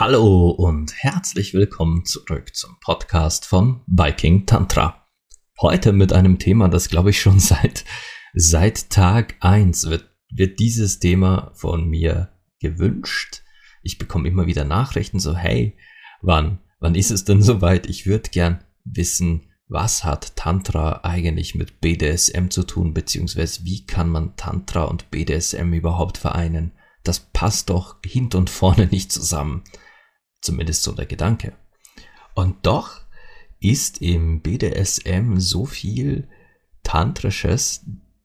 Hallo und herzlich willkommen zurück zum Podcast von Viking Tantra. Heute mit einem Thema, das glaube ich schon seit, seit Tag eins wird, wird dieses Thema von mir gewünscht. Ich bekomme immer wieder Nachrichten so, hey, wann, wann ist es denn soweit? Ich würde gern wissen, was hat Tantra eigentlich mit BDSM zu tun, beziehungsweise wie kann man Tantra und BDSM überhaupt vereinen? Das passt doch hint und vorne nicht zusammen. Zumindest so der Gedanke. Und doch ist im BDSM so viel Tantrisches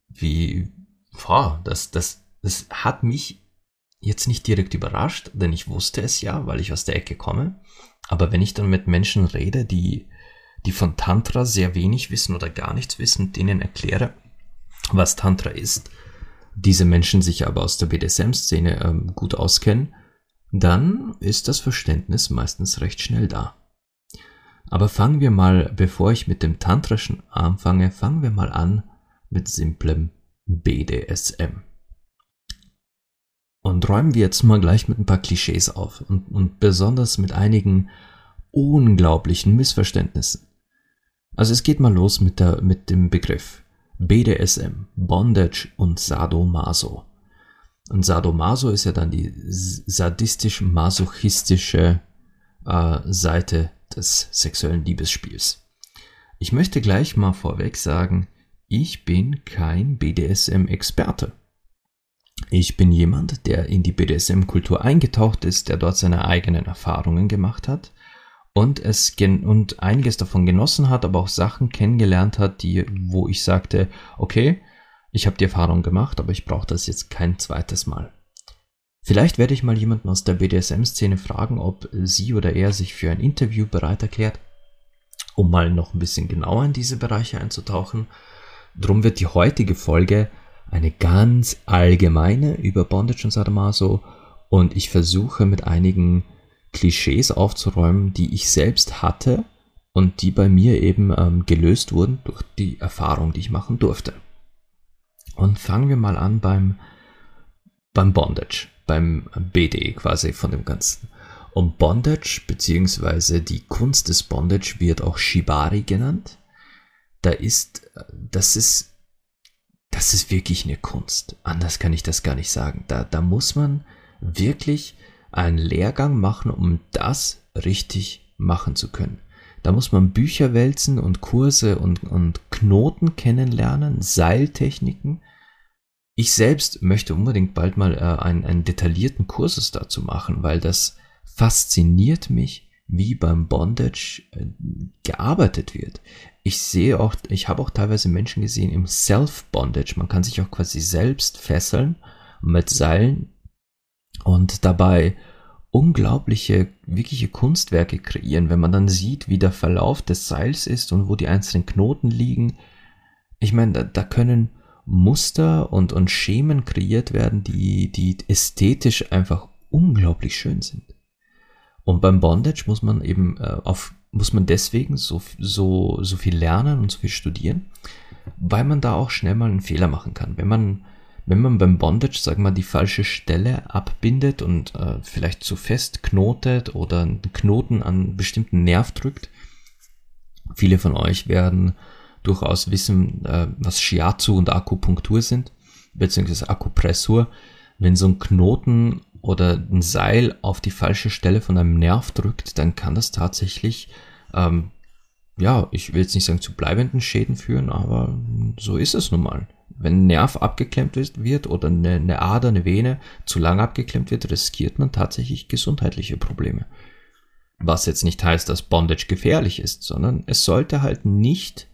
wie, boah, das, das, das hat mich jetzt nicht direkt überrascht, denn ich wusste es ja, weil ich aus der Ecke komme. Aber wenn ich dann mit Menschen rede, die, die von Tantra sehr wenig wissen oder gar nichts wissen, denen erkläre, was Tantra ist, diese Menschen sich aber aus der BDSM-Szene ähm, gut auskennen, dann ist das Verständnis meistens recht schnell da. Aber fangen wir mal, bevor ich mit dem Tantrischen anfange, fangen wir mal an mit simplem BDSM. Und räumen wir jetzt mal gleich mit ein paar Klischees auf und, und besonders mit einigen unglaublichen Missverständnissen. Also es geht mal los mit, der, mit dem Begriff BDSM, Bondage und Sadomaso. Und Sadomaso ist ja dann die sadistisch-masochistische äh, Seite des sexuellen Liebesspiels. Ich möchte gleich mal vorweg sagen, ich bin kein BDSM-Experte. Ich bin jemand, der in die BDSM-Kultur eingetaucht ist, der dort seine eigenen Erfahrungen gemacht hat und es und einiges davon genossen hat, aber auch Sachen kennengelernt hat, die, wo ich sagte, okay, ich habe die Erfahrung gemacht, aber ich brauche das jetzt kein zweites Mal. Vielleicht werde ich mal jemanden aus der BDSM-Szene fragen, ob sie oder er sich für ein Interview bereit erklärt, um mal noch ein bisschen genauer in diese Bereiche einzutauchen. Drum wird die heutige Folge eine ganz allgemeine über Bondage und Sadomaso und ich versuche mit einigen Klischees aufzuräumen, die ich selbst hatte und die bei mir eben ähm, gelöst wurden durch die Erfahrung, die ich machen durfte. Und fangen wir mal an beim, beim Bondage, beim BD quasi von dem Ganzen. Und Bondage, beziehungsweise die Kunst des Bondage wird auch Shibari genannt. Da ist, das ist, das ist wirklich eine Kunst. Anders kann ich das gar nicht sagen. Da, da muss man wirklich einen Lehrgang machen, um das richtig machen zu können. Da muss man Bücher wälzen und Kurse und, und Knoten kennenlernen, Seiltechniken. Ich selbst möchte unbedingt bald mal äh, einen, einen detaillierten Kurses dazu machen, weil das fasziniert mich, wie beim Bondage äh, gearbeitet wird. Ich sehe auch, ich habe auch teilweise Menschen gesehen im Self-Bondage. Man kann sich auch quasi selbst fesseln mit Seilen und dabei unglaubliche, wirkliche Kunstwerke kreieren, wenn man dann sieht, wie der Verlauf des Seils ist und wo die einzelnen Knoten liegen. Ich meine, da, da können Muster und, und Schemen kreiert werden, die, die ästhetisch einfach unglaublich schön sind. Und beim Bondage muss man eben äh, auf, muss man deswegen so, so, so viel lernen und so viel studieren, weil man da auch schnell mal einen Fehler machen kann. Wenn man wenn man beim Bondage, sagen wir, die falsche Stelle abbindet und äh, vielleicht zu fest knotet oder einen Knoten an einen bestimmten Nerv drückt, viele von euch werden durchaus wissen, äh, was Shiatsu und Akupunktur sind, beziehungsweise Akupressur. Wenn so ein Knoten oder ein Seil auf die falsche Stelle von einem Nerv drückt, dann kann das tatsächlich, ähm, ja, ich will jetzt nicht sagen zu bleibenden Schäden führen, aber so ist es nun mal. Wenn ein Nerv abgeklemmt wird oder eine, eine Ader, eine Vene zu lang abgeklemmt wird, riskiert man tatsächlich gesundheitliche Probleme. Was jetzt nicht heißt, dass Bondage gefährlich ist, sondern es sollte halt nicht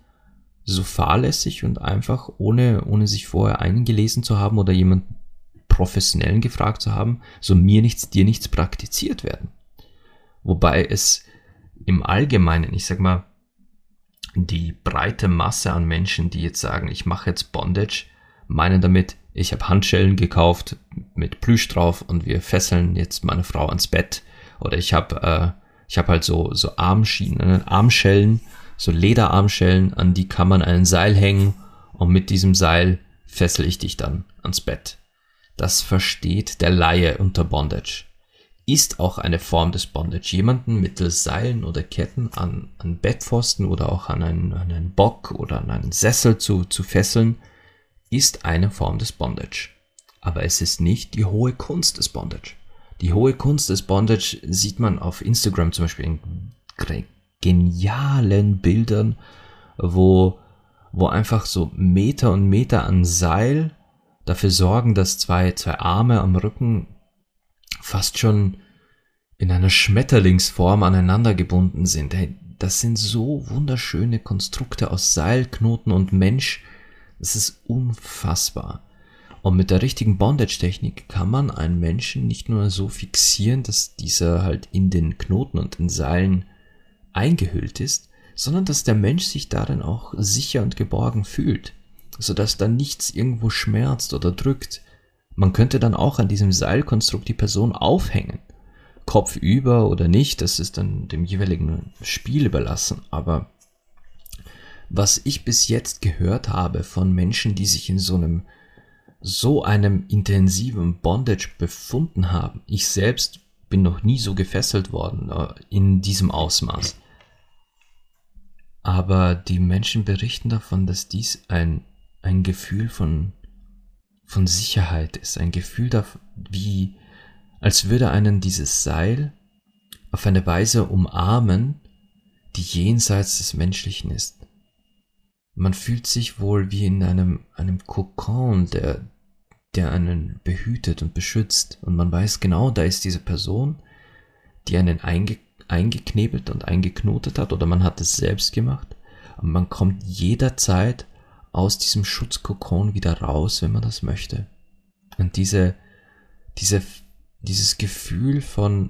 so fahrlässig und einfach ohne, ohne sich vorher eingelesen zu haben oder jemanden professionellen gefragt zu haben, so mir nichts, dir nichts praktiziert werden. Wobei es im Allgemeinen, ich sag mal, die breite Masse an Menschen, die jetzt sagen, ich mache jetzt Bondage, meinen damit, ich habe Handschellen gekauft mit Plüsch drauf und wir fesseln jetzt meine Frau ans Bett. Oder ich habe äh, habe halt so so Armschienen, Armschellen, so Lederarmschellen, an die kann man ein Seil hängen und mit diesem Seil fessel ich dich dann ans Bett. Das versteht der Laie unter Bondage. Ist auch eine Form des Bondage. Jemanden mittels Seilen oder Ketten an, an Bettpfosten oder auch an einen, an einen Bock oder an einen Sessel zu, zu fesseln, ist eine Form des Bondage. Aber es ist nicht die hohe Kunst des Bondage. Die hohe Kunst des Bondage sieht man auf Instagram zum Beispiel in genialen Bildern, wo, wo einfach so Meter und Meter an Seil dafür sorgen, dass zwei, zwei Arme am Rücken fast schon in einer Schmetterlingsform aneinander gebunden sind. Das sind so wunderschöne Konstrukte aus Seil, Knoten und Mensch, es ist unfassbar. Und mit der richtigen Bondage-Technik kann man einen Menschen nicht nur so fixieren, dass dieser halt in den Knoten und in Seilen eingehüllt ist, sondern dass der Mensch sich darin auch sicher und geborgen fühlt, sodass da nichts irgendwo schmerzt oder drückt. Man könnte dann auch an diesem Seilkonstrukt die Person aufhängen. Kopf über oder nicht, das ist dann dem jeweiligen Spiel überlassen, aber was ich bis jetzt gehört habe von Menschen, die sich in so einem so einem intensiven Bondage befunden haben. Ich selbst bin noch nie so gefesselt worden äh, in diesem Ausmaß. Aber die Menschen berichten davon, dass dies ein, ein Gefühl von, von Sicherheit ist. Ein Gefühl wie, als würde einen dieses Seil auf eine Weise umarmen, die jenseits des Menschlichen ist. Man fühlt sich wohl wie in einem, einem Kokon, der, der einen behütet und beschützt. Und man weiß genau, da ist diese Person, die einen einge, eingeknebelt und eingeknotet hat, oder man hat es selbst gemacht. Und man kommt jederzeit aus diesem Schutzkokon wieder raus, wenn man das möchte. Und diese, diese, dieses Gefühl von,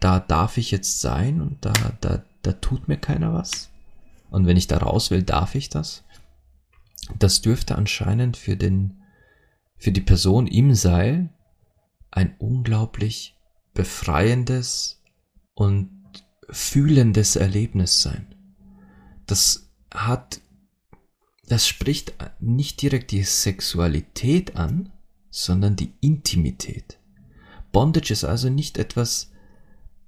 da darf ich jetzt sein und da, da, da tut mir keiner was. Und wenn ich da raus will, darf ich das? Das dürfte anscheinend für den, für die Person im Seil ein unglaublich befreiendes und fühlendes Erlebnis sein. Das hat, das spricht nicht direkt die Sexualität an, sondern die Intimität. Bondage ist also nicht etwas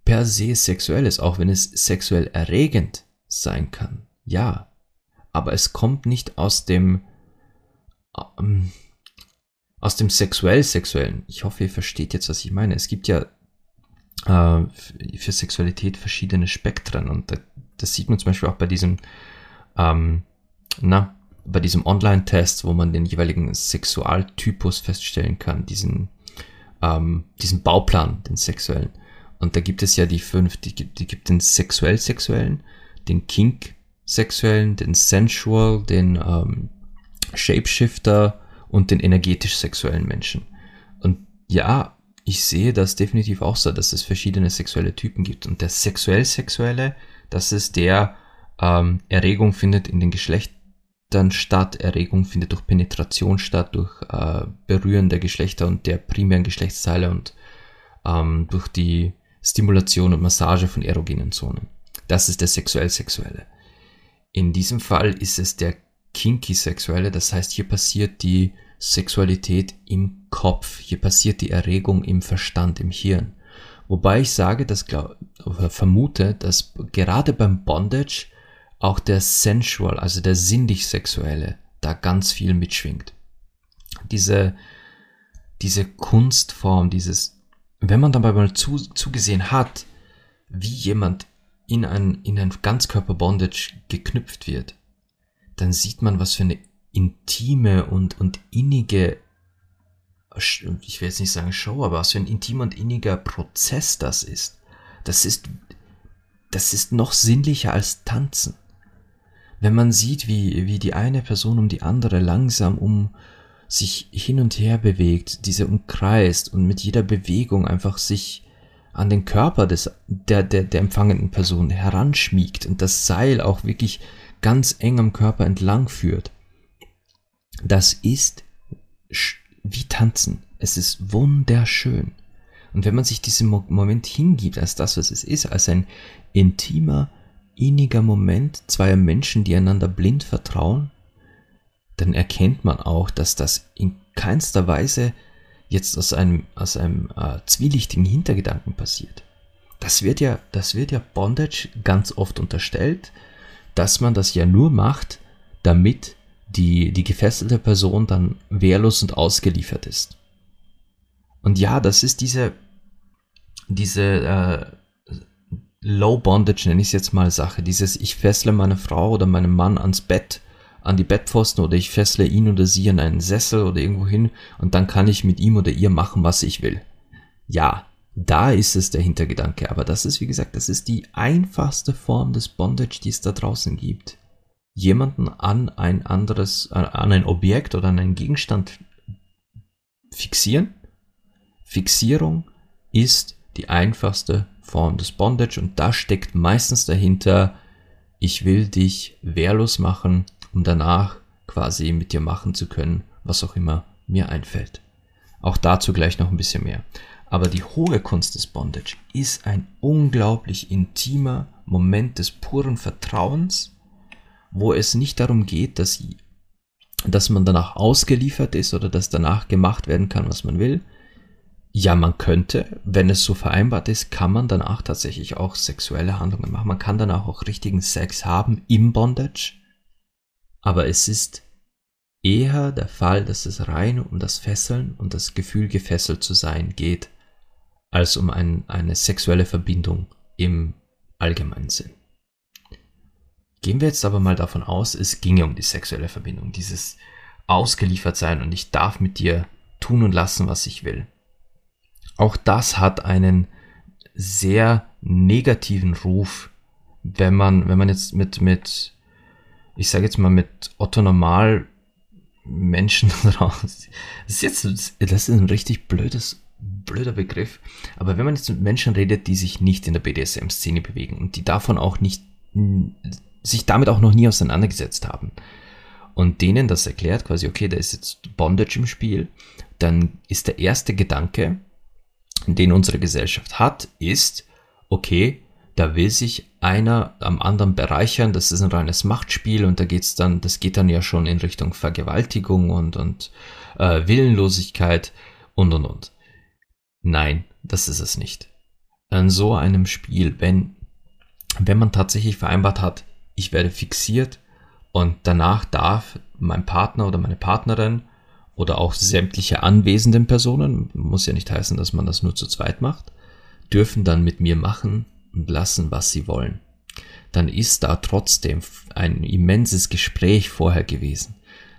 per se sexuelles, auch wenn es sexuell erregend sein kann. Ja, aber es kommt nicht aus dem ähm, aus dem sexuell-sexuellen. Ich hoffe, ihr versteht jetzt, was ich meine. Es gibt ja für Sexualität verschiedene Spektren und das sieht man zum Beispiel auch bei diesem, ähm, na, bei diesem Online-Test, wo man den jeweiligen Sexualtypus feststellen kann, diesen, ähm, diesen Bauplan, den sexuellen. Und da gibt es ja die fünf, die, die gibt den sexuell-sexuellen, den Kink sexuellen, den sensual, den ähm, Shapeshifter und den energetisch sexuellen Menschen. Und ja, ich sehe das definitiv auch so, dass es verschiedene sexuelle Typen gibt. Und der sexuell-sexuelle, das ist der, ähm, Erregung findet in den Geschlechtern statt, Erregung findet durch Penetration statt, durch äh, Berühren der Geschlechter und der primären Geschlechtsteile und ähm, durch die Stimulation und Massage von erogenen Zonen. Das ist der sexuell-sexuelle. In diesem Fall ist es der kinky-sexuelle, das heißt, hier passiert die Sexualität im Kopf, hier passiert die Erregung im Verstand, im Hirn. Wobei ich sage, dass glaub, vermute, dass gerade beim Bondage auch der sensual, also der sinnlich-sexuelle, da ganz viel mitschwingt. Diese, diese Kunstform, dieses, wenn man dabei mal zu, zugesehen hat, wie jemand in ein, in ein Ganzkörper-Bondage geknüpft wird, dann sieht man, was für eine intime und, und innige, ich will jetzt nicht sagen Show, aber was für ein intimer und inniger Prozess das ist. Das ist, das ist noch sinnlicher als Tanzen. Wenn man sieht, wie, wie die eine Person um die andere langsam um sich hin und her bewegt, diese umkreist und mit jeder Bewegung einfach sich an den Körper des, der, der, der empfangenden Person heranschmiegt und das Seil auch wirklich ganz eng am Körper entlang führt. Das ist wie tanzen. Es ist wunderschön. Und wenn man sich diesem Moment hingibt als das, was es ist, als ein intimer, inniger Moment zweier Menschen, die einander blind vertrauen, dann erkennt man auch, dass das in keinster Weise jetzt aus einem, aus einem äh, zwielichtigen Hintergedanken passiert. Das wird ja, das wird ja Bondage ganz oft unterstellt, dass man das ja nur macht, damit die, die gefesselte Person dann wehrlos und ausgeliefert ist. Und ja, das ist diese, diese äh, Low Bondage, nenne ich es jetzt mal Sache, dieses ich fessle meine Frau oder meinen Mann ans Bett an die Bettpfosten oder ich fessle ihn oder sie an einen Sessel oder irgendwo hin und dann kann ich mit ihm oder ihr machen, was ich will. Ja, da ist es der Hintergedanke, aber das ist, wie gesagt, das ist die einfachste Form des Bondage, die es da draußen gibt. Jemanden an ein anderes, an ein Objekt oder an einen Gegenstand fixieren. Fixierung ist die einfachste Form des Bondage und da steckt meistens dahinter, ich will dich wehrlos machen, um danach quasi mit dir machen zu können, was auch immer mir einfällt. Auch dazu gleich noch ein bisschen mehr. Aber die hohe Kunst des Bondage ist ein unglaublich intimer Moment des puren Vertrauens, wo es nicht darum geht, dass, dass man danach ausgeliefert ist oder dass danach gemacht werden kann, was man will. Ja, man könnte, wenn es so vereinbart ist, kann man danach tatsächlich auch sexuelle Handlungen machen. Man kann danach auch richtigen Sex haben im Bondage aber es ist eher der Fall, dass es rein um das Fesseln und das Gefühl gefesselt zu sein geht, als um ein, eine sexuelle Verbindung im allgemeinen Sinn. Gehen wir jetzt aber mal davon aus, es ginge um die sexuelle Verbindung, dieses ausgeliefert sein und ich darf mit dir tun und lassen, was ich will. Auch das hat einen sehr negativen Ruf, wenn man, wenn man jetzt mit, mit ich sage jetzt mal mit Otto Normal Menschen raus. Das ist jetzt, das ist ein richtig blödes, blöder Begriff. Aber wenn man jetzt mit Menschen redet, die sich nicht in der BDSM-Szene bewegen und die davon auch nicht, sich damit auch noch nie auseinandergesetzt haben und denen das erklärt, quasi, okay, da ist jetzt Bondage im Spiel, dann ist der erste Gedanke, den unsere Gesellschaft hat, ist, okay, da will sich einer am anderen bereichern, das ist ein reines Machtspiel und da geht's dann, das geht dann ja schon in Richtung Vergewaltigung und, und äh, Willenlosigkeit und und und. Nein, das ist es nicht. An so einem Spiel, wenn, wenn man tatsächlich vereinbart hat, ich werde fixiert und danach darf mein Partner oder meine Partnerin oder auch sämtliche anwesenden Personen, muss ja nicht heißen, dass man das nur zu zweit macht, dürfen dann mit mir machen, und lassen, was sie wollen, dann ist da trotzdem ein immenses Gespräch vorher gewesen.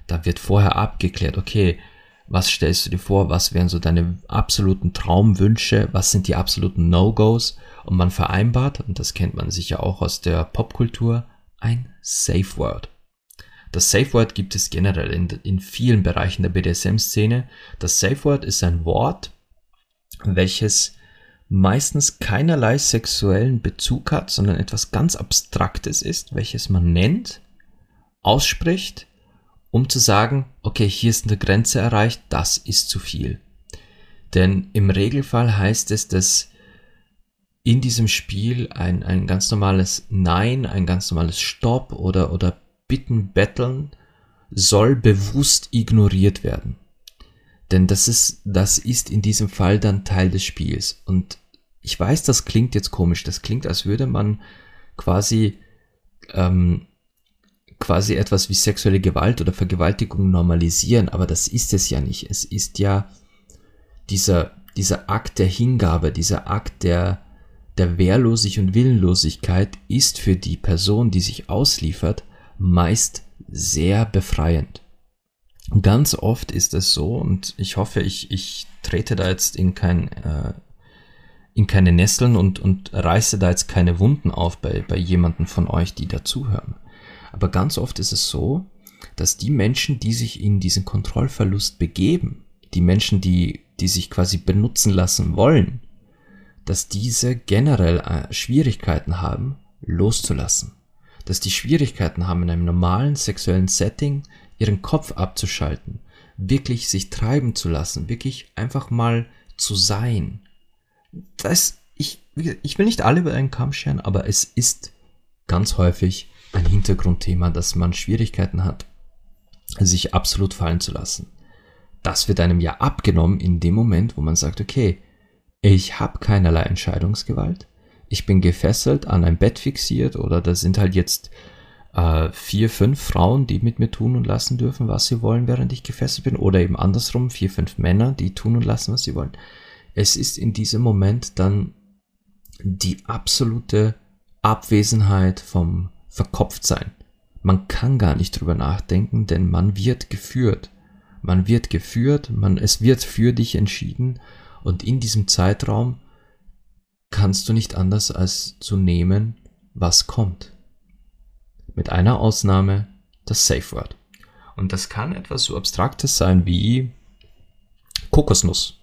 Da wird vorher abgeklärt, okay, was stellst du dir vor, was wären so deine absoluten Traumwünsche, was sind die absoluten No-Gos und man vereinbart, und das kennt man sicher auch aus der Popkultur, ein Safe Word. Das Safe Word gibt es generell in, in vielen Bereichen der BDSM-Szene. Das Safe Word ist ein Wort, welches meistens keinerlei sexuellen Bezug hat, sondern etwas ganz Abstraktes ist, welches man nennt, ausspricht, um zu sagen, okay, hier ist eine Grenze erreicht, das ist zu viel. Denn im Regelfall heißt es, dass in diesem Spiel ein, ein ganz normales Nein, ein ganz normales Stopp oder, oder Bitten, Betteln soll bewusst ignoriert werden. Denn das ist, das ist in diesem Fall dann Teil des Spiels. Und ich weiß, das klingt jetzt komisch. Das klingt, als würde man quasi, ähm, quasi etwas wie sexuelle Gewalt oder Vergewaltigung normalisieren. Aber das ist es ja nicht. Es ist ja dieser, dieser Akt der Hingabe, dieser Akt der, der Wehrlosigkeit und Willenlosigkeit ist für die Person, die sich ausliefert, meist sehr befreiend. Ganz oft ist es so, und ich hoffe, ich, ich trete da jetzt in kein, äh, in keine Nesseln und, und reiße da jetzt keine Wunden auf bei, bei jemanden von euch, die dazuhören. Aber ganz oft ist es so, dass die Menschen, die sich in diesen Kontrollverlust begeben, die Menschen, die, die sich quasi benutzen lassen wollen, dass diese generell äh, Schwierigkeiten haben, loszulassen. Dass die Schwierigkeiten haben, in einem normalen sexuellen Setting ihren Kopf abzuschalten, wirklich sich treiben zu lassen, wirklich einfach mal zu sein. Das, ich, ich will nicht alle über einen Kamm scheren, aber es ist ganz häufig ein Hintergrundthema, dass man Schwierigkeiten hat, sich absolut fallen zu lassen. Das wird einem ja abgenommen in dem Moment, wo man sagt, okay, ich habe keinerlei Entscheidungsgewalt, ich bin gefesselt, an ein Bett fixiert oder da sind halt jetzt äh, vier, fünf Frauen, die mit mir tun und lassen dürfen, was sie wollen, während ich gefesselt bin oder eben andersrum, vier, fünf Männer, die tun und lassen, was sie wollen. Es ist in diesem Moment dann die absolute Abwesenheit vom Verkopftsein. Man kann gar nicht drüber nachdenken, denn man wird geführt. Man wird geführt, man, es wird für dich entschieden und in diesem Zeitraum kannst du nicht anders als zu nehmen, was kommt. Mit einer Ausnahme, das Safe Word. Und das kann etwas so Abstraktes sein wie Kokosnuss.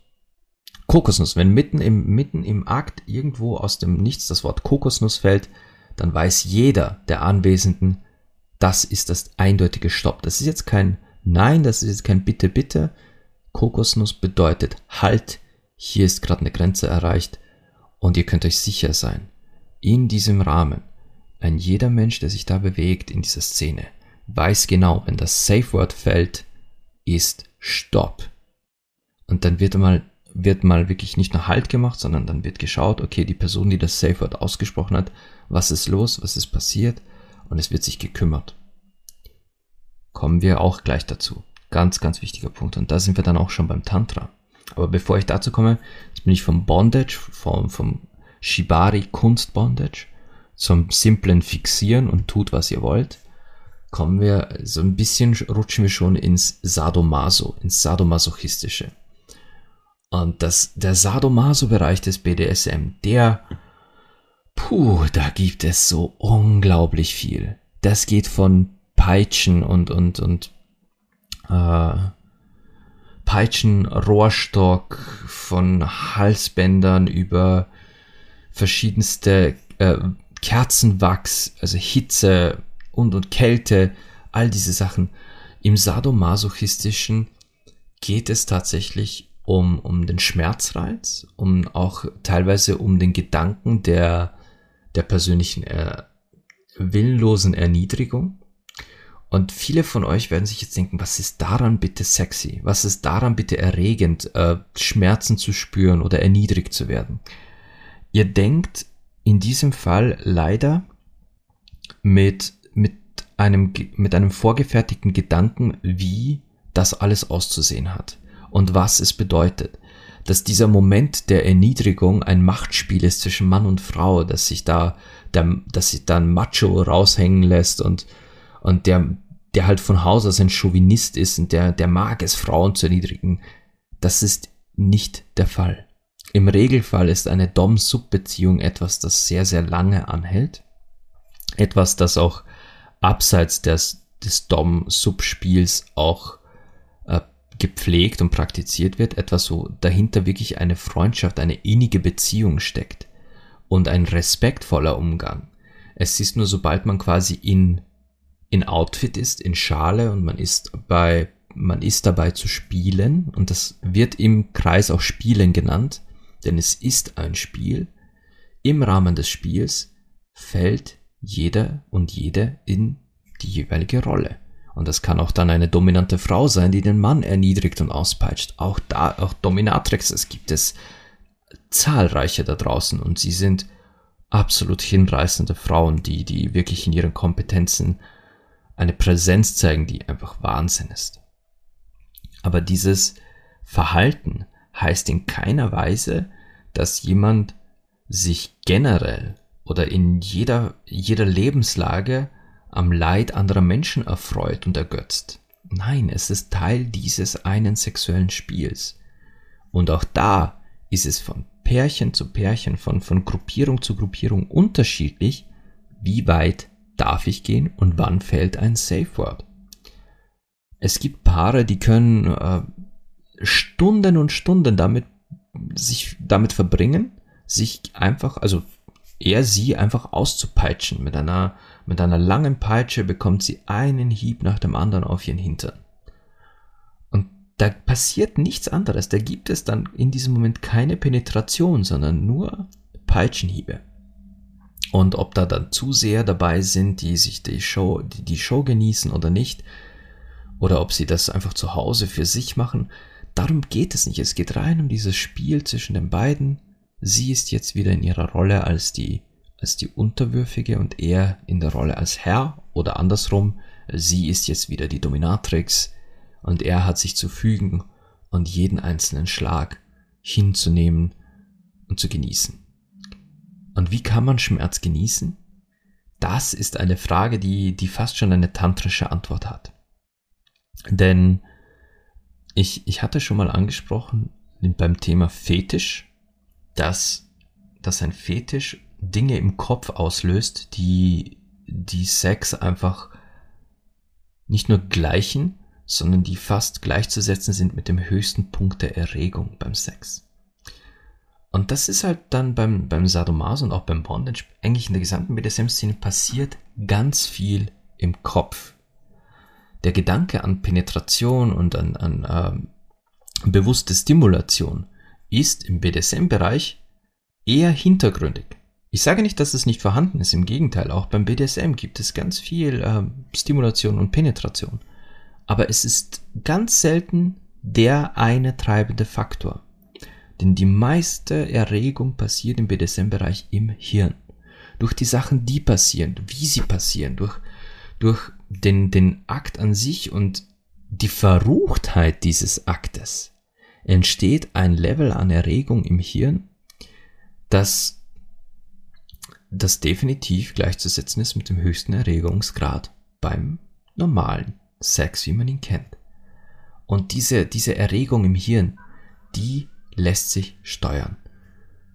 Kokosnuss, wenn mitten im, mitten im Akt irgendwo aus dem Nichts das Wort Kokosnuss fällt, dann weiß jeder der Anwesenden, das ist das eindeutige Stopp. Das ist jetzt kein Nein, das ist jetzt kein Bitte, bitte. Kokosnuss bedeutet Halt, hier ist gerade eine Grenze erreicht und ihr könnt euch sicher sein, in diesem Rahmen, ein jeder Mensch, der sich da bewegt in dieser Szene, weiß genau, wenn das Safe Word fällt, ist Stopp. Und dann wird mal wird mal wirklich nicht nur Halt gemacht, sondern dann wird geschaut, okay, die Person, die das Safe Word ausgesprochen hat, was ist los, was ist passiert und es wird sich gekümmert. Kommen wir auch gleich dazu. Ganz, ganz wichtiger Punkt. Und da sind wir dann auch schon beim Tantra. Aber bevor ich dazu komme, jetzt bin ich vom Bondage, vom, vom Shibari Kunstbondage zum simplen Fixieren und tut, was ihr wollt, kommen wir so ein bisschen, rutschen wir schon ins Sadomaso, ins Sadomasochistische. Und das, der Sadomaso-Bereich des BDSM, der, puh, da gibt es so unglaublich viel. Das geht von Peitschen und, und, und, äh, Peitschen, Rohrstock, von Halsbändern über verschiedenste äh, Kerzenwachs, also Hitze und, und Kälte, all diese Sachen. Im Sadomasochistischen geht es tatsächlich um, um den Schmerzreiz, um auch teilweise um den Gedanken der, der persönlichen äh, willenlosen Erniedrigung. Und viele von euch werden sich jetzt denken, was ist daran bitte sexy? Was ist daran bitte erregend, äh, Schmerzen zu spüren oder erniedrigt zu werden? Ihr denkt in diesem Fall leider mit, mit einem, mit einem vorgefertigten Gedanken, wie das alles auszusehen hat und was es bedeutet. Dass dieser Moment der Erniedrigung ein Machtspiel ist zwischen Mann und Frau, dass sich da, der, dass sich da ein Macho raushängen lässt und, und der, der halt von Haus aus ein Chauvinist ist und der, der mag es, Frauen zu erniedrigen. Das ist nicht der Fall. Im Regelfall ist eine Dom-Sub-Beziehung etwas, das sehr, sehr lange anhält. Etwas, das auch abseits des, des Dom-Sub-Spiels auch gepflegt und praktiziert wird, etwas so dahinter wirklich eine Freundschaft, eine innige Beziehung steckt und ein respektvoller Umgang. Es ist nur, sobald man quasi in, in Outfit ist, in Schale und man ist bei, man ist dabei zu spielen und das wird im Kreis auch Spielen genannt, denn es ist ein Spiel. Im Rahmen des Spiels fällt jeder und jede in die jeweilige Rolle. Und das kann auch dann eine dominante Frau sein, die den Mann erniedrigt und auspeitscht. Auch da, auch Dominatrix, es gibt es zahlreiche da draußen und sie sind absolut hinreißende Frauen, die, die wirklich in ihren Kompetenzen eine Präsenz zeigen, die einfach Wahnsinn ist. Aber dieses Verhalten heißt in keiner Weise, dass jemand sich generell oder in jeder, jeder Lebenslage am Leid anderer Menschen erfreut und ergötzt. Nein, es ist Teil dieses einen sexuellen Spiels. Und auch da ist es von Pärchen zu Pärchen, von, von Gruppierung zu Gruppierung unterschiedlich, wie weit darf ich gehen und wann fällt ein Safe Word. Es gibt Paare, die können äh, Stunden und Stunden damit sich damit verbringen, sich einfach, also er sie einfach auszupeitschen. Mit einer, mit einer langen Peitsche bekommt sie einen Hieb nach dem anderen auf ihren Hintern. Und da passiert nichts anderes. Da gibt es dann in diesem Moment keine Penetration, sondern nur Peitschenhiebe. Und ob da dann Zuseher dabei sind, die sich die Show, die, die Show genießen oder nicht, oder ob sie das einfach zu Hause für sich machen, darum geht es nicht. Es geht rein um dieses Spiel zwischen den beiden Sie ist jetzt wieder in ihrer Rolle als die, als die Unterwürfige und er in der Rolle als Herr oder andersrum. Sie ist jetzt wieder die Dominatrix und er hat sich zu fügen und jeden einzelnen Schlag hinzunehmen und zu genießen. Und wie kann man Schmerz genießen? Das ist eine Frage, die, die fast schon eine tantrische Antwort hat. Denn ich, ich hatte schon mal angesprochen beim Thema Fetisch, dass, dass ein Fetisch Dinge im Kopf auslöst, die, die Sex einfach nicht nur gleichen, sondern die fast gleichzusetzen sind mit dem höchsten Punkt der Erregung beim Sex. Und das ist halt dann beim, beim Sadomaso und auch beim Bondage, eigentlich in der gesamten BDSM-Szene passiert ganz viel im Kopf. Der Gedanke an Penetration und an, an äh, bewusste Stimulation ist im BDSM-Bereich eher hintergründig. Ich sage nicht, dass es nicht vorhanden ist, im Gegenteil, auch beim BDSM gibt es ganz viel äh, Stimulation und Penetration. Aber es ist ganz selten der eine treibende Faktor. Denn die meiste Erregung passiert im BDSM-Bereich im Hirn. Durch die Sachen, die passieren, wie sie passieren, durch, durch den, den Akt an sich und die Verruchtheit dieses Aktes entsteht ein Level an Erregung im Hirn, das, das definitiv gleichzusetzen ist mit dem höchsten Erregungsgrad beim normalen Sex, wie man ihn kennt. Und diese, diese Erregung im Hirn, die lässt sich steuern.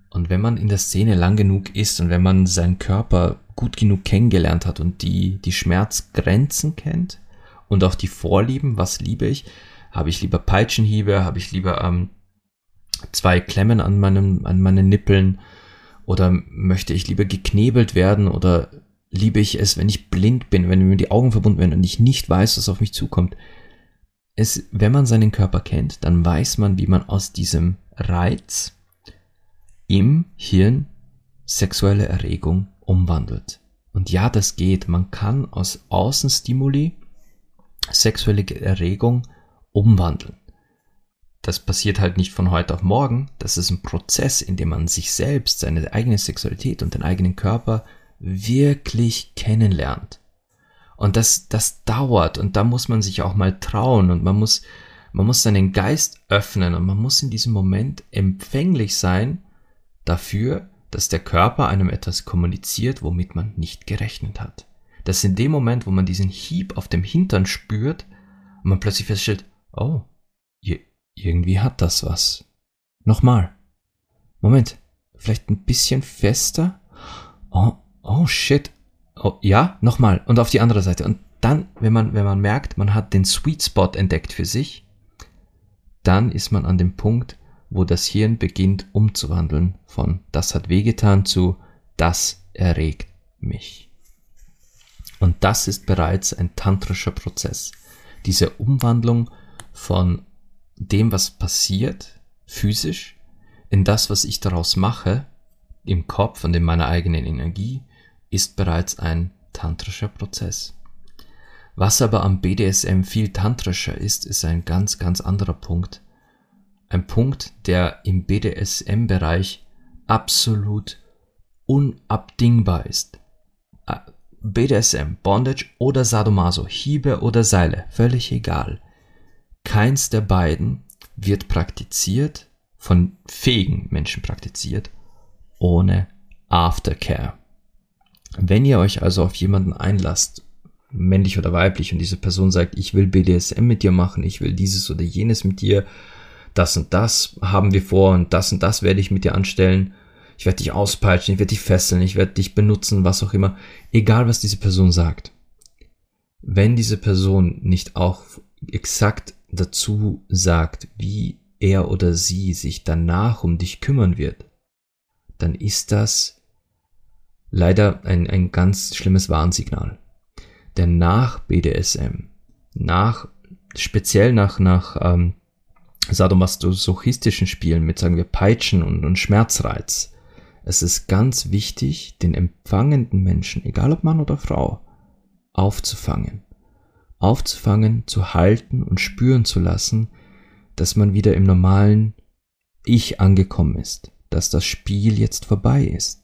Und wenn man in der Szene lang genug ist und wenn man seinen Körper gut genug kennengelernt hat und die, die Schmerzgrenzen kennt und auch die Vorlieben, was liebe ich, habe ich lieber Peitschenhiebe? Habe ich lieber ähm, zwei Klemmen an, meinem, an meinen Nippeln? Oder möchte ich lieber geknebelt werden? Oder liebe ich es, wenn ich blind bin, wenn mir die Augen verbunden werden und ich nicht weiß, was auf mich zukommt? Es, wenn man seinen Körper kennt, dann weiß man, wie man aus diesem Reiz im Hirn sexuelle Erregung umwandelt. Und ja, das geht. Man kann aus Außenstimuli sexuelle Erregung umwandeln. Das passiert halt nicht von heute auf morgen. Das ist ein Prozess, in dem man sich selbst, seine eigene Sexualität und den eigenen Körper wirklich kennenlernt. Und das, das dauert und da muss man sich auch mal trauen und man muss, man muss seinen Geist öffnen und man muss in diesem Moment empfänglich sein dafür, dass der Körper einem etwas kommuniziert, womit man nicht gerechnet hat. Dass in dem Moment, wo man diesen Hieb auf dem Hintern spürt man plötzlich feststellt, Oh, irgendwie hat das was. Nochmal. Moment, vielleicht ein bisschen fester. Oh, oh shit. Oh, ja, nochmal. Und auf die andere Seite. Und dann, wenn man, wenn man merkt, man hat den Sweet Spot entdeckt für sich, dann ist man an dem Punkt, wo das Hirn beginnt umzuwandeln von das hat wehgetan zu das erregt mich. Und das ist bereits ein tantrischer Prozess. Diese Umwandlung von dem, was passiert, physisch, in das, was ich daraus mache, im Kopf und in meiner eigenen Energie, ist bereits ein tantrischer Prozess. Was aber am BDSM viel tantrischer ist, ist ein ganz, ganz anderer Punkt. Ein Punkt, der im BDSM-Bereich absolut unabdingbar ist. Äh, BDSM, Bondage oder Sadomaso, Hiebe oder Seile, völlig egal. Keins der beiden wird praktiziert, von fähigen Menschen praktiziert, ohne Aftercare. Wenn ihr euch also auf jemanden einlasst, männlich oder weiblich, und diese Person sagt, ich will BDSM mit dir machen, ich will dieses oder jenes mit dir, das und das haben wir vor und das und das werde ich mit dir anstellen, ich werde dich auspeitschen, ich werde dich fesseln, ich werde dich benutzen, was auch immer, egal was diese Person sagt. Wenn diese Person nicht auch exakt dazu sagt, wie er oder sie sich danach um dich kümmern wird, dann ist das leider ein, ein ganz schlimmes Warnsignal. Denn nach BDSM, nach, speziell nach, nach ähm, sadomasochistischen Spielen mit, sagen wir, Peitschen und, und Schmerzreiz, es ist ganz wichtig, den empfangenden Menschen, egal ob Mann oder Frau, aufzufangen. Aufzufangen, zu halten und spüren zu lassen, dass man wieder im normalen Ich angekommen ist, dass das Spiel jetzt vorbei ist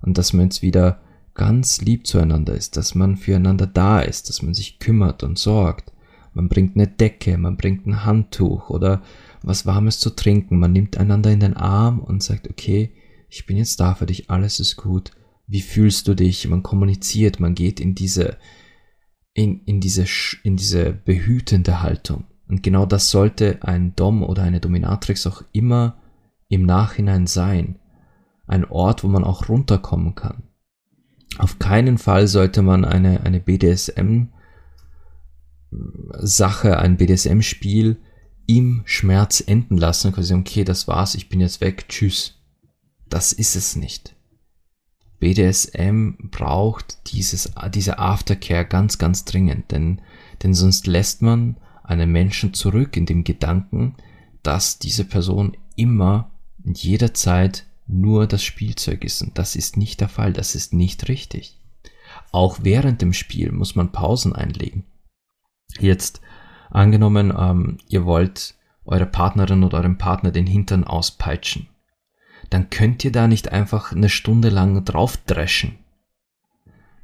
und dass man jetzt wieder ganz lieb zueinander ist, dass man füreinander da ist, dass man sich kümmert und sorgt. Man bringt eine Decke, man bringt ein Handtuch oder was Warmes zu trinken, man nimmt einander in den Arm und sagt, okay, ich bin jetzt da für dich, alles ist gut, wie fühlst du dich? Man kommuniziert, man geht in diese, in, in diese, in diese behütende Haltung. Und genau das sollte ein Dom oder eine Dominatrix auch immer im Nachhinein sein. Ein Ort, wo man auch runterkommen kann. Auf keinen Fall sollte man eine, eine BDSM Sache, ein BDSM-Spiel im Schmerz enden lassen. Quasi, okay, das war's, ich bin jetzt weg, tschüss. Das ist es nicht. BDSM braucht dieses, diese Aftercare ganz, ganz dringend, denn, denn sonst lässt man einen Menschen zurück in dem Gedanken, dass diese Person immer in jeder Zeit nur das Spielzeug ist. Und das ist nicht der Fall, das ist nicht richtig. Auch während dem Spiel muss man Pausen einlegen. Jetzt angenommen, ähm, ihr wollt eure Partnerin oder eurem Partner den Hintern auspeitschen. Dann könnt ihr da nicht einfach eine Stunde lang drauf dreschen.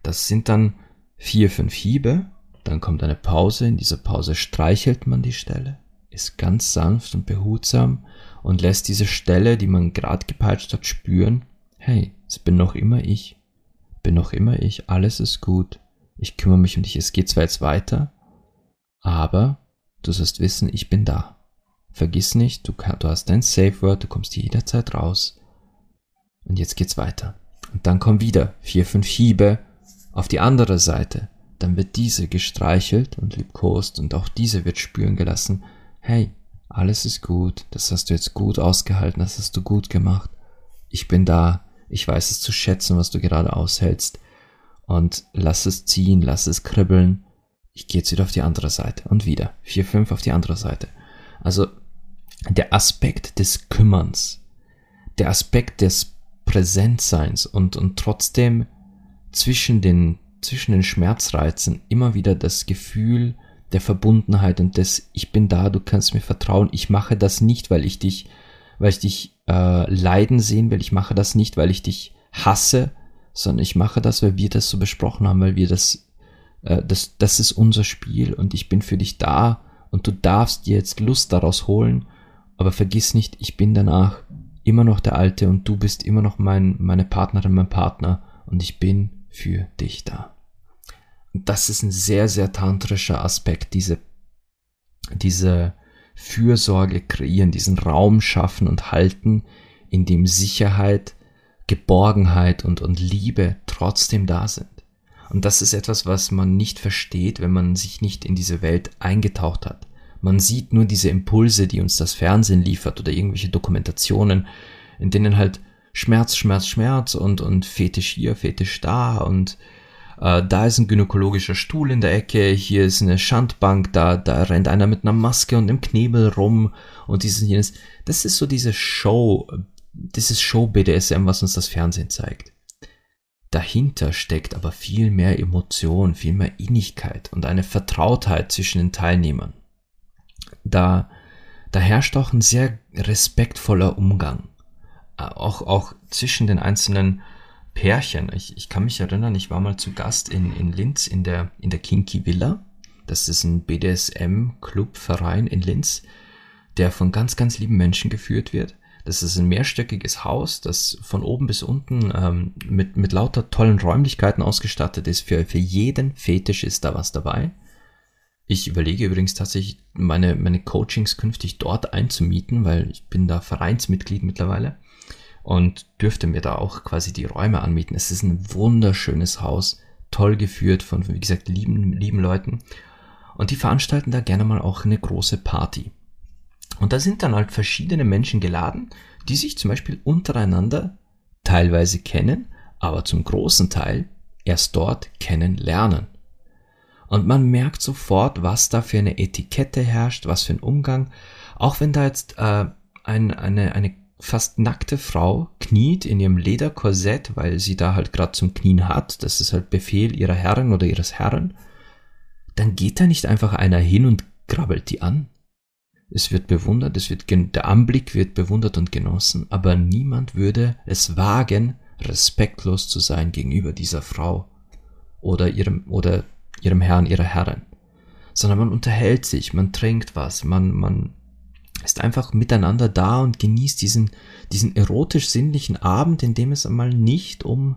Das sind dann vier, fünf Hiebe. Dann kommt eine Pause, in dieser Pause streichelt man die Stelle, ist ganz sanft und behutsam und lässt diese Stelle, die man gerade gepeitscht hat, spüren, hey, es bin noch immer ich, bin noch immer ich, alles ist gut, ich kümmere mich um dich, es geht zwar jetzt weiter, aber du sollst wissen, ich bin da. Vergiss nicht, du, du hast dein Safe Word, du kommst jederzeit raus. Und jetzt geht's weiter. Und dann kommen wieder vier, fünf Hiebe auf die andere Seite. Dann wird diese gestreichelt und liebkost und auch diese wird spüren gelassen, hey, alles ist gut, das hast du jetzt gut ausgehalten, das hast du gut gemacht, ich bin da, ich weiß es zu schätzen, was du gerade aushältst. Und lass es ziehen, lass es kribbeln, ich gehe jetzt wieder auf die andere Seite. Und wieder, vier, fünf auf die andere Seite. Also der Aspekt des Kümmerns, der Aspekt des Präsentseins und, und trotzdem zwischen den zwischen den Schmerzreizen immer wieder das Gefühl der Verbundenheit und des Ich bin da, du kannst mir vertrauen. Ich mache das nicht, weil ich dich, weil ich dich äh, leiden sehen will. Ich mache das nicht, weil ich dich hasse, sondern ich mache das, weil wir das so besprochen haben, weil wir das, äh, das, das ist unser Spiel und ich bin für dich da und du darfst dir jetzt Lust daraus holen, aber vergiss nicht, ich bin danach immer noch der Alte und du bist immer noch mein, meine Partnerin, mein Partner und ich bin für dich da. Und das ist ein sehr, sehr tantrischer Aspekt, diese, diese Fürsorge kreieren, diesen Raum schaffen und halten, in dem Sicherheit, Geborgenheit und, und Liebe trotzdem da sind. Und das ist etwas, was man nicht versteht, wenn man sich nicht in diese Welt eingetaucht hat. Man sieht nur diese Impulse, die uns das Fernsehen liefert oder irgendwelche Dokumentationen, in denen halt Schmerz, Schmerz, Schmerz und, und Fetisch hier, Fetisch da und äh, da ist ein gynäkologischer Stuhl in der Ecke, hier ist eine Schandbank, da, da rennt einer mit einer Maske und einem Knebel rum und dieses jenes. Das ist so diese Show, dieses Show-BDSM, was uns das Fernsehen zeigt. Dahinter steckt aber viel mehr Emotion, viel mehr Innigkeit und eine Vertrautheit zwischen den Teilnehmern. Da, da herrscht auch ein sehr respektvoller Umgang auch, auch zwischen den einzelnen Pärchen. Ich, ich kann mich erinnern, ich war mal zu Gast in, in Linz in der, in der Kinky Villa. Das ist ein BDSM-Club-Verein in Linz, der von ganz, ganz lieben Menschen geführt wird. Das ist ein mehrstöckiges Haus, das von oben bis unten ähm, mit, mit lauter tollen Räumlichkeiten ausgestattet ist. Für, für jeden Fetisch ist da was dabei. Ich überlege übrigens tatsächlich, meine, meine Coachings künftig dort einzumieten, weil ich bin da Vereinsmitglied mittlerweile und dürfte mir da auch quasi die Räume anmieten. Es ist ein wunderschönes Haus, toll geführt von, wie gesagt, lieben, lieben Leuten. Und die veranstalten da gerne mal auch eine große Party. Und da sind dann halt verschiedene Menschen geladen, die sich zum Beispiel untereinander teilweise kennen, aber zum großen Teil erst dort kennenlernen. Und man merkt sofort, was da für eine Etikette herrscht, was für ein Umgang. Auch wenn da jetzt äh, ein, eine, eine fast nackte Frau kniet in ihrem Lederkorsett, weil sie da halt gerade zum Knien hat, das ist halt Befehl ihrer Herren oder ihres Herren, dann geht da nicht einfach einer hin und grabbelt die an. Es wird bewundert, es wird der Anblick wird bewundert und genossen, aber niemand würde es wagen, respektlos zu sein gegenüber dieser Frau oder ihrem oder ihrem Herrn, ihrer Herrin, sondern man unterhält sich, man trinkt was, man man ist einfach miteinander da und genießt diesen diesen erotisch sinnlichen Abend, in dem es einmal nicht um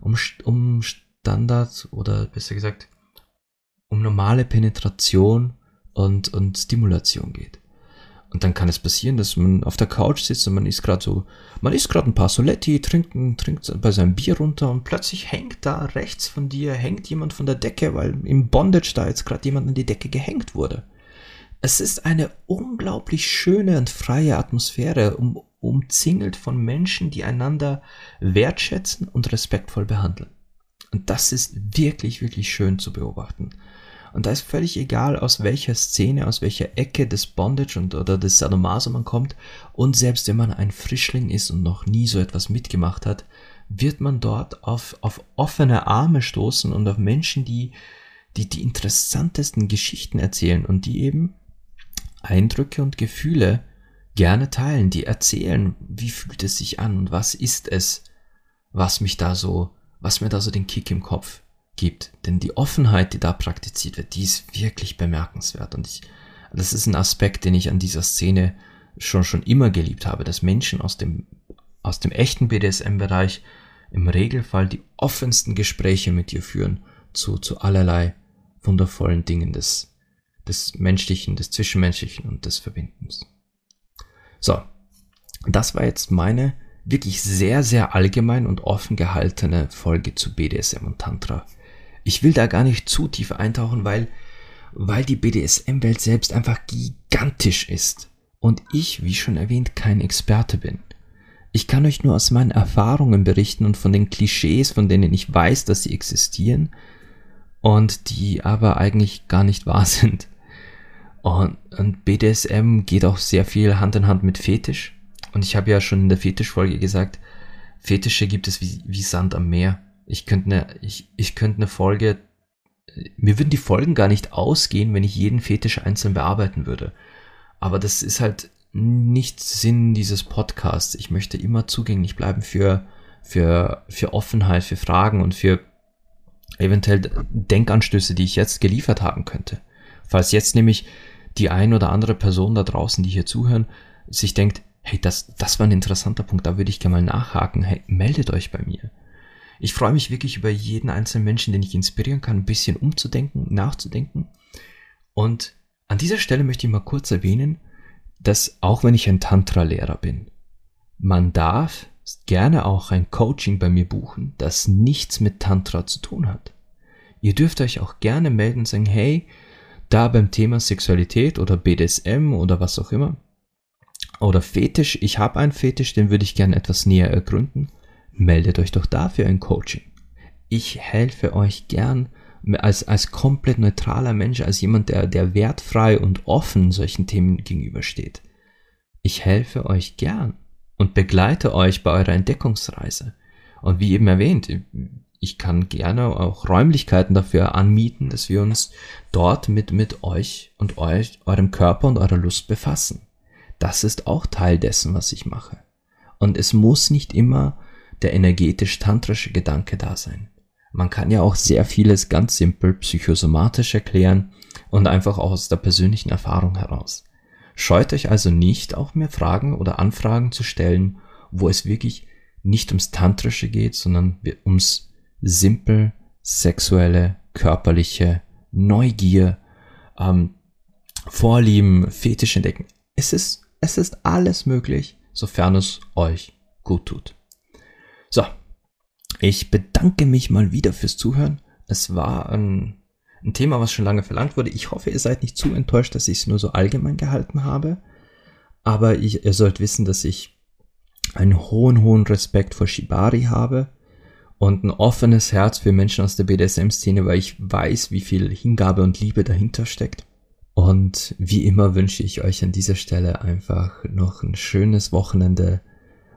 um um Standard oder besser gesagt um normale Penetration und, und Stimulation geht. Und dann kann es passieren, dass man auf der Couch sitzt und man ist gerade so, man isst gerade ein paar Soletti, trinkt, trinkt bei seinem Bier runter und plötzlich hängt da rechts von dir, hängt jemand von der Decke, weil im Bondage da jetzt gerade jemand an die Decke gehängt wurde. Es ist eine unglaublich schöne und freie Atmosphäre, um, umzingelt von Menschen, die einander wertschätzen und respektvoll behandeln. Und das ist wirklich, wirklich schön zu beobachten. Und da ist völlig egal, aus welcher Szene, aus welcher Ecke des Bondage und, oder des Sadomaso man kommt. Und selbst wenn man ein Frischling ist und noch nie so etwas mitgemacht hat, wird man dort auf, auf offene Arme stoßen und auf Menschen, die, die die interessantesten Geschichten erzählen und die eben Eindrücke und Gefühle gerne teilen, die erzählen, wie fühlt es sich an und was ist es, was mich da so, was mir da so den Kick im Kopf gibt. Denn die Offenheit, die da praktiziert wird, die ist wirklich bemerkenswert. Und ich, das ist ein Aspekt, den ich an dieser Szene schon, schon immer geliebt habe, dass Menschen aus dem, aus dem echten BDSM-Bereich im Regelfall die offensten Gespräche mit dir führen zu, zu allerlei wundervollen Dingen des, des Menschlichen, des Zwischenmenschlichen und des Verbindens. So, das war jetzt meine wirklich sehr, sehr allgemein und offen gehaltene Folge zu BDSM und Tantra. Ich will da gar nicht zu tief eintauchen, weil, weil die BDSM-Welt selbst einfach gigantisch ist. Und ich, wie schon erwähnt, kein Experte bin. Ich kann euch nur aus meinen Erfahrungen berichten und von den Klischees, von denen ich weiß, dass sie existieren und die aber eigentlich gar nicht wahr sind. Und, und BDSM geht auch sehr viel Hand in Hand mit Fetisch. Und ich habe ja schon in der Fetischfolge gesagt, Fetische gibt es wie, wie Sand am Meer. Ich könnte eine, ich, ich könnte eine Folge, mir würden die Folgen gar nicht ausgehen, wenn ich jeden Fetisch einzeln bearbeiten würde. Aber das ist halt nicht Sinn dieses Podcasts. Ich möchte immer zugänglich bleiben für, für, für Offenheit, für Fragen und für eventuell Denkanstöße, die ich jetzt geliefert haben könnte. Falls jetzt nämlich die ein oder andere Person da draußen, die hier zuhören, sich denkt, hey, das, das war ein interessanter Punkt, da würde ich gerne mal nachhaken, hey, meldet euch bei mir. Ich freue mich wirklich über jeden einzelnen Menschen, den ich inspirieren kann, ein bisschen umzudenken, nachzudenken. Und an dieser Stelle möchte ich mal kurz erwähnen, dass auch wenn ich ein Tantra-Lehrer bin, man darf gerne auch ein Coaching bei mir buchen, das nichts mit Tantra zu tun hat. Ihr dürft euch auch gerne melden und sagen, hey, da beim Thema Sexualität oder BDSM oder was auch immer, oder Fetisch, ich habe einen Fetisch, den würde ich gerne etwas näher ergründen meldet euch doch dafür ein Coaching. Ich helfe euch gern als, als komplett neutraler Mensch, als jemand, der, der wertfrei und offen solchen Themen gegenübersteht. Ich helfe euch gern und begleite euch bei eurer Entdeckungsreise. Und wie eben erwähnt, ich kann gerne auch Räumlichkeiten dafür anmieten, dass wir uns dort mit, mit euch und euch, eurem Körper und eurer Lust befassen. Das ist auch Teil dessen, was ich mache. Und es muss nicht immer der energetisch-tantrische Gedanke da sein. Man kann ja auch sehr vieles ganz simpel psychosomatisch erklären und einfach auch aus der persönlichen Erfahrung heraus. Scheut euch also nicht, auch mir Fragen oder Anfragen zu stellen, wo es wirklich nicht ums Tantrische geht, sondern ums simpel sexuelle, körperliche Neugier, ähm, Vorlieben, Fetisch entdecken. Es ist, es ist alles möglich, sofern es euch gut tut. So, ich bedanke mich mal wieder fürs Zuhören. Es war ein, ein Thema, was schon lange verlangt wurde. Ich hoffe, ihr seid nicht zu enttäuscht, dass ich es nur so allgemein gehalten habe. Aber ich, ihr sollt wissen, dass ich einen hohen, hohen Respekt vor Shibari habe und ein offenes Herz für Menschen aus der BDSM-Szene, weil ich weiß, wie viel Hingabe und Liebe dahinter steckt. Und wie immer wünsche ich euch an dieser Stelle einfach noch ein schönes Wochenende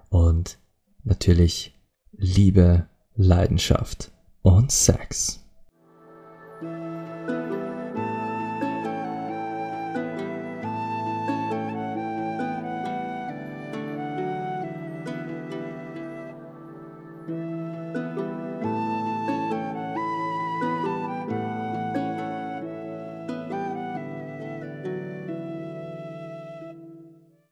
und natürlich Liebe, Leidenschaft und Sex.